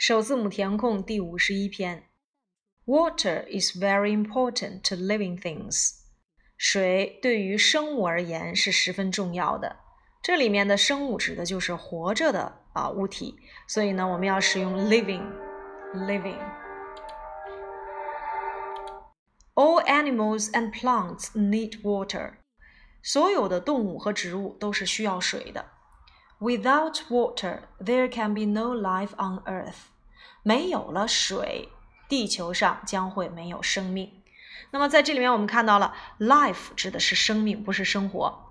首字母填空第五十一篇。Water is very important to living things。水对于生物而言是十分重要的。这里面的生物指的就是活着的啊物体，所以呢，我们要使用 living，living。All animals and plants need water。所有的动物和植物都是需要水的。Without water, there can be no life on Earth。 没有了水，地球上将会没有生命。那么在这里面，我们看到了 life 指的是生命，不是生活。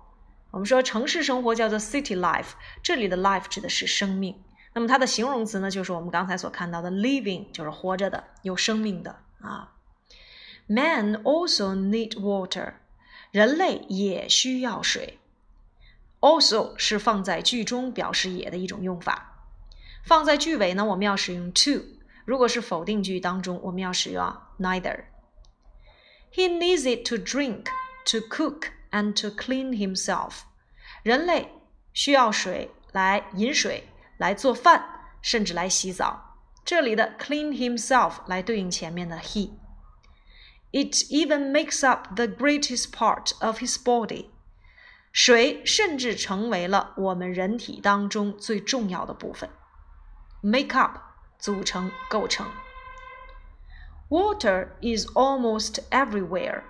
我们说城市生活叫做 city life，这里的 life 指的是生命。那么它的形容词呢，就是我们刚才所看到的 living，就是活着的、有生命的啊。Man also need water，人类也需要水。Also 是放在句中表示也的一种用法，放在句尾呢，我们要使用 to。如果是否定句当中，我们要使用 neither。He needs it to drink, to cook. and to clean himself。人类需要水来饮水、来做饭，甚至来洗澡。这里的 clean himself 来对应前面的 he。It even makes up the greatest part of his body。水甚至成为了我们人体当中最重要的部分。 Make up 组成、构成。Water is almost everywhere。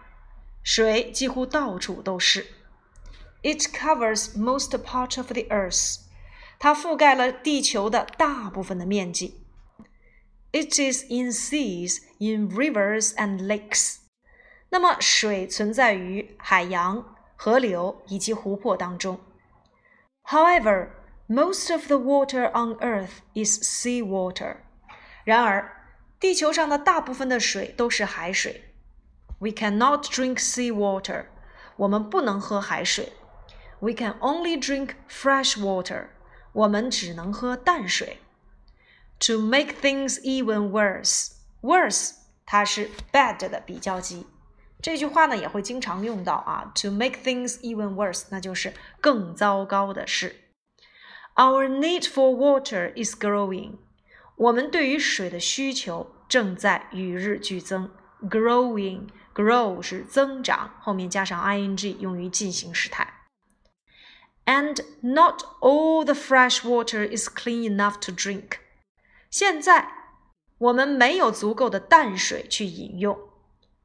水几乎到处都是。It covers most part of the earth。它覆盖了地球的大部分的面积。It is in seas, in rivers and lakes。那么水存在于海洋、河流以及湖泊当中。However, most of the water on Earth is sea water。然而，地球上的大部分的水都是海水。We cannot drink sea water. 我们不能喝海水。We can only drink fresh water. 我们只能喝淡水。To make things even worse, worse 它是 bad 的比较级。这句话呢也会经常用到啊。To make things even worse，那就是更糟糕的事。 Our need for water is growing。我们对于水的需求正在与日俱增。Growing。Grow 是增长，后面加上 ing 用于进行时态。And not all the fresh water is clean enough to drink。现在我们没有足够的淡水去饮用。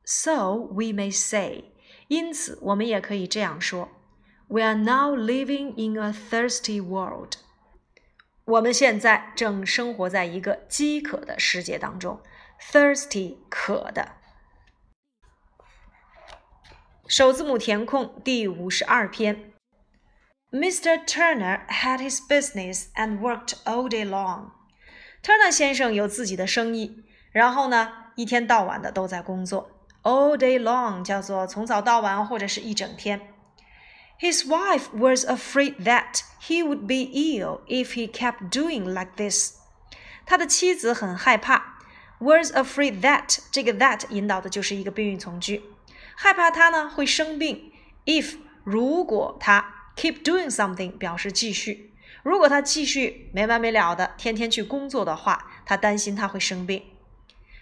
So we may say，因此我们也可以这样说 ：We are now living in a thirsty world。我们现在正生活在一个饥渴的世界当中。Thirsty，渴的。首字母填空第五十二篇。Mr. Turner had his business and worked all day long. Turner 先生有自己的生意，然后呢，一天到晚的都在工作。All day long 叫做从早到晚或者是一整天。 His wife was afraid that he would be ill if he kept doing like this. 他的妻子很害怕。Was afraid that 这个 that 引导的就是一个宾语从句。害怕他呢会生病。If 如果他 keep doing something 表示继续，如果他继续没完没了的天天去工作的话，他担心他会生病。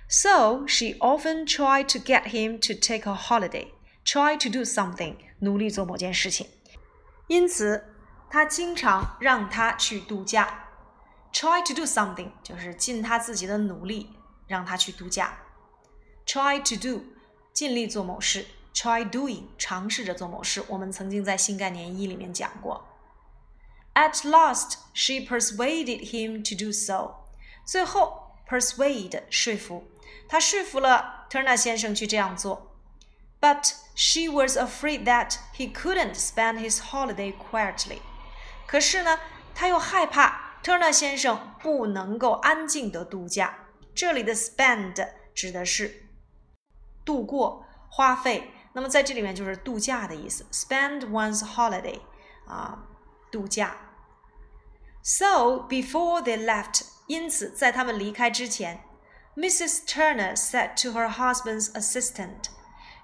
So she often tried to get him to take a holiday, try to do something， 努力做某件事情。因此，他经常让他去度假。Try to do something 就是尽他自己的努力让他去度假。Try to do。尽力做某事，try doing，尝试着做某事。我们曾经在新概念一里面讲过。At last, she persuaded him to do so。最后，persuade 说服，她说服了 Turner 先生去这样做。But she was afraid that he couldn't spend his holiday quietly。可是呢，她又害怕 Turner 先生不能够安静的度假。这里的 spend 指的是。度过、花费，那么在这里面就是度假的意思，spend one's holiday，啊，度假。So before they left，因此在他们离开之前，Mrs. Turner said to her husband's assistant，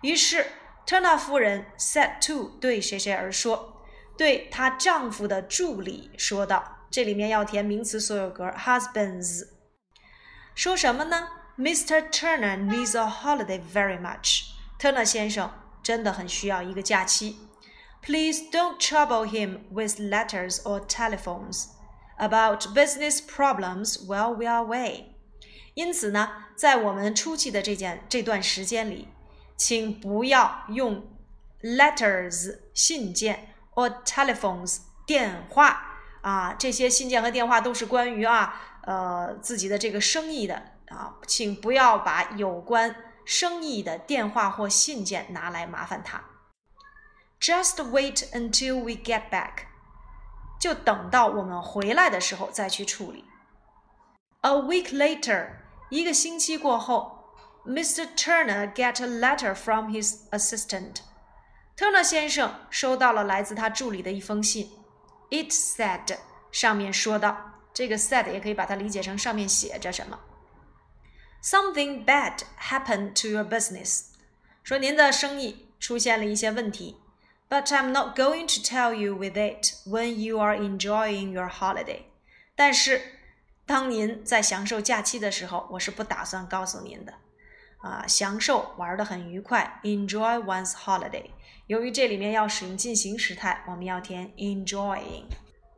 于是 Turner 夫人 said to 对谁谁而说，对她丈夫的助理说道。这里面要填名词所有格，husbands。 说什么呢？Mr. Turner needs a holiday very much. Turner 先生真的很需要一个假期。Please don't trouble him with letters or telephones about business problems while we are away. 因此呢，在我们出去的这件这段时间里， 请不要用 letters 信件 or telephones 电话啊，这些信件和电话都是关于啊呃自己的这个生意的啊，请不要把有关生意的电话或信件拿来麻烦他。Just wait until we get back，就等到我们回来的时候再去处理。A week later，一个星期过后 ，Mr. Turner get a letter from his assistant。Turner 先生收到了来自他助理的一封信。It said，上面说到，这个 said 也可以把它理解成上面写着什么。Something bad happened to your business，说您的生意出现了一些问题。But I'm not going to tell you with it when you are enjoying your holiday。但是，当您在享受假期的时候，我是不打算告诉您的。 啊，享受玩的很愉快，enjoy one's holiday。由于这里面要使用进行时态，我们要填 enjoying。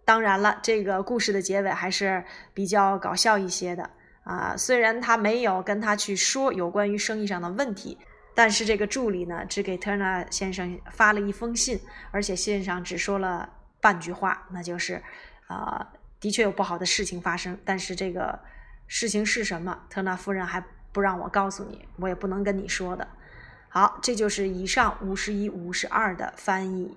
当然了，这个故事的结尾还是比较搞笑一些的啊。虽然他没有跟他去说有关于生意上的问题。但是这个助理呢，只给 Turner 先生发了一封信，而且信上只说了半句话，那就是，呃，的确有不好的事情发生，但是这个事情是什么，特纳夫人还不让我告诉你，我也不能跟你说的。好，这就是以上五十一、五十二的翻译。